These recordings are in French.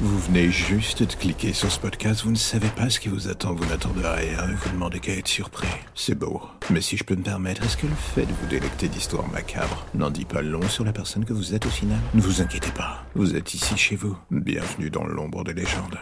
Vous venez juste de cliquer sur ce podcast, vous ne savez pas ce qui vous attend, vous n'attendez rien et vous demandez qu'à être surpris. C'est beau. Mais si je peux me permettre, est-ce que le fait de vous délecter d'histoires macabres n'en dit pas long sur la personne que vous êtes au final? Ne vous inquiétez pas, vous êtes ici chez vous. Bienvenue dans l'ombre des légendes.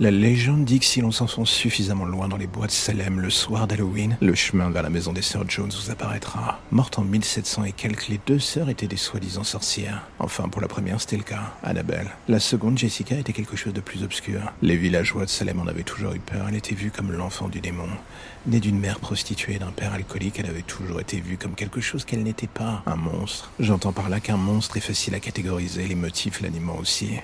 La légende dit que si l'on s'enfonce suffisamment loin dans les bois de Salem le soir d'Halloween, le chemin vers la maison des sœurs Jones vous apparaîtra. Mortes en 1700 et quelques, les deux sœurs étaient des soi-disant sorcières. Enfin, pour la première, c'était le cas, Annabelle. La seconde, Jessica, était quelque chose de plus obscur. Les villageois de Salem en avaient toujours eu peur, elle était vue comme l'enfant du démon. Née d'une mère prostituée et d'un père alcoolique, elle avait toujours été vue comme quelque chose qu'elle n'était pas, un monstre. J'entends par là qu'un monstre est facile à catégoriser, les motifs l'animant aussi.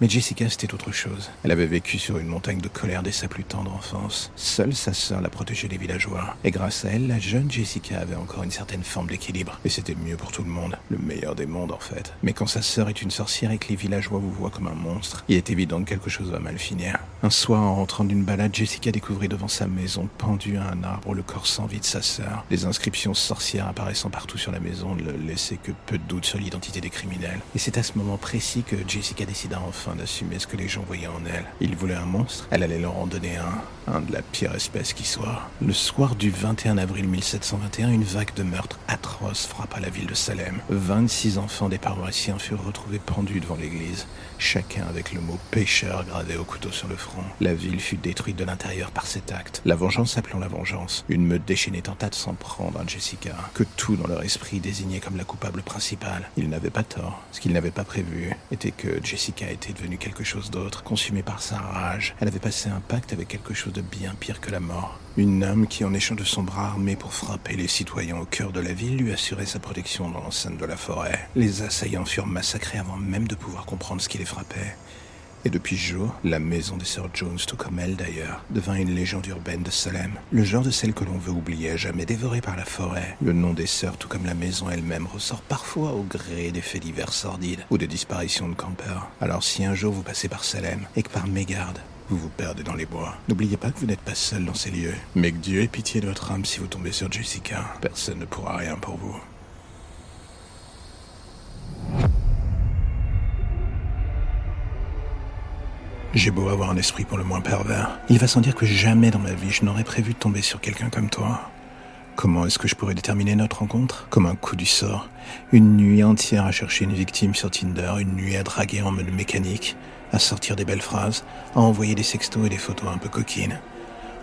Mais Jessica, c'était autre chose. Elle avait vécu sur une montagne de colère dès sa plus tendre enfance. Seule sa sœur la protégeait des villageois. Et grâce à elle, la jeune Jessica avait encore une certaine forme d'équilibre. Et c'était mieux pour tout le monde. Le meilleur des mondes, en fait. Mais quand sa sœur est une sorcière et que les villageois vous voient comme un monstre, il est évident que quelque chose va mal finir. Un soir, en rentrant d'une balade, Jessica découvrit devant sa maison, pendu à un arbre, le corps sans vie de sa sœur. Les inscriptions sorcières apparaissant partout sur la maison ne laissaient que peu de doute sur l'identité des criminels. Et c'est à ce moment précis que Jessica décida enfin d'assumer ce que les gens voyaient en elle. Ils voulaient un monstre, elle allait leur en donner un, un de la pire espèce qui soit. Le soir du 21 avril 1721, une vague de meurtres atroces frappa la ville de Salem. 26 enfants des paroissiens furent retrouvés pendus devant l'église, chacun avec le mot pécheur gravé au couteau sur le front. La ville fut détruite de l'intérieur par cet acte, la vengeance appelant la vengeance. Une meute déchaînée tenta de s'en prendre à Jessica, que tout dans leur esprit désignait comme la coupable principale. Ils n'avaient pas tort. Ce qu'ils n'avaient pas prévu était que Jessica était devenue quelque chose d'autre, consumée par sa rage. Elle avait passé un pacte avec quelque chose de bien pire que la mort. Une âme qui, en échange de son bras armé pour frapper les citoyens au cœur de la ville, lui assurait sa protection dans l'enceinte de la forêt. Les assaillants furent massacrés avant même de pouvoir comprendre ce qui les frappait. Et depuis ce jour, la maison des sœurs Jones, tout comme elle d'ailleurs, devint une légende urbaine de Salem. Le genre de celle que l'on veut oublier, jamais dévorée par la forêt. Le nom des sœurs, tout comme la maison elle-même, ressort parfois au gré des faits divers sordides ou des disparitions de campeurs. Alors si un jour vous passez par Salem et que par mégarde, vous vous perdez dans les bois. N'oubliez pas que vous n'êtes pas seul dans ces lieux, mais que Dieu ait pitié de votre âme si vous tombez sur Jessica. Personne ne pourra rien pour vous. J'ai beau avoir un esprit pour le moins pervers. Il va sans dire que jamais dans ma vie je n'aurais prévu de tomber sur quelqu'un comme toi. Comment est-ce que je pourrais déterminer notre rencontre? Comme un coup du sort. Une nuit entière à chercher une victime sur Tinder, une nuit à draguer en mode mécanique, à sortir des belles phrases, à envoyer des sextos et des photos un peu coquines.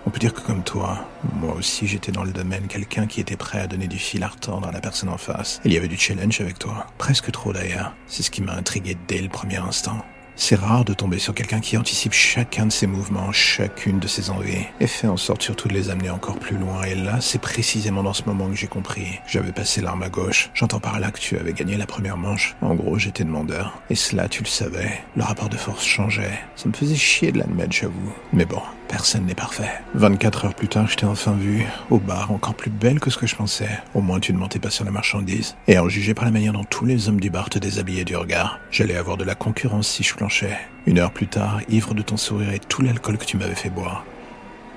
On peut dire que comme toi, moi aussi j'étais dans le domaine quelqu'un qui était prêt à donner du fil à retordre à la personne en face. Il y avait du challenge avec toi. Presque trop d'ailleurs. C'est ce qui m'a intrigué dès le premier instant. C'est rare de tomber sur quelqu'un qui anticipe chacun de ses mouvements, chacune de ses envies, et fait en sorte surtout de les amener encore plus loin. Et là, c'est précisément dans ce moment que j'ai compris. J'avais passé l'arme à gauche. J'entends par là que tu avais gagné la première manche. En gros, j'étais demandeur. Et cela, tu le savais. Le rapport de force changeait. Ça me faisait chier de l'admettre, j'avoue. Mais bon, Personne n'est parfait. 24 heures plus tard, je t'ai enfin vu, au bar, encore plus belle que ce que je pensais. Au moins, tu ne mentais pas sur la marchandise. Et en juger par la manière dont tous les hommes du bar te déshabillaient du regard, j'allais avoir de la concurrence si je Une heure plus tard, ivre de ton sourire et tout l'alcool que tu m'avais fait boire.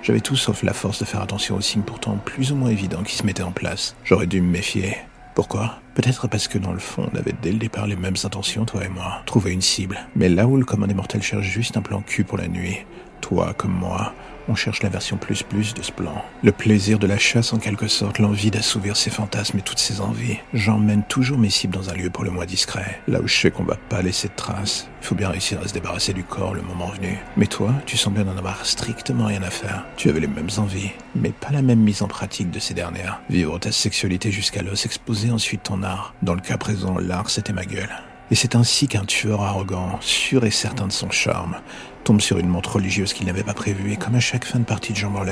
J'avais tout sauf la force de faire attention aux signes pourtant plus ou moins évidents qui se mettaient en place. J'aurais dû me méfier. Pourquoi? Peut-être parce que dans le fond, on avait dès le départ les mêmes intentions, toi et moi. Trouver une cible. Mais là où le commun des mortels cherche juste un plan cul pour la nuit, toi comme moi, on cherche la version plus plus de ce plan. Le plaisir de la chasse en quelque sorte, l'envie d'assouvir ses fantasmes et toutes ses envies. J'emmène toujours mes cibles dans un lieu pour le moins discret, là où je sais qu'on va pas laisser de traces. Il faut bien réussir à se débarrasser du corps le moment venu. Mais toi, tu semblais n'en avoir strictement rien à faire. Tu avais les mêmes envies, mais pas la même mise en pratique de ces dernières. Vivre ta sexualité jusqu'à l'os, exposer ensuite ton Dans le cas présent, l'art c'était ma gueule. Et c'est ainsi qu'un tueur arrogant, sûr et certain de son charme, tombe sur une montre religieuse qu'il n'avait pas prévue et comme à chaque fin de partie de jambes en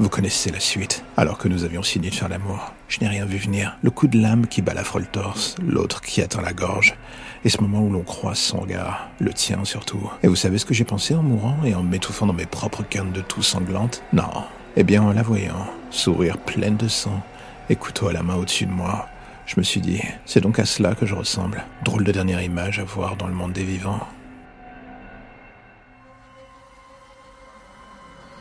vous connaissez la suite. Alors que nous avions signé de faire l'amour, je n'ai rien vu venir. Le coup de lame qui balafre le torse, l'autre qui atteint la gorge, et ce moment où l'on croise son regard, le tien surtout. Et vous savez ce que j'ai pensé en mourant et en m'étouffant dans mes propres cannes de toux sanglantes? Non. Eh bien, en la voyant, sourire pleine de sang, et couteau à la main au-dessus de moi, je me suis dit, c'est donc à cela que je ressemble. Drôle de dernière image à voir dans le monde des vivants.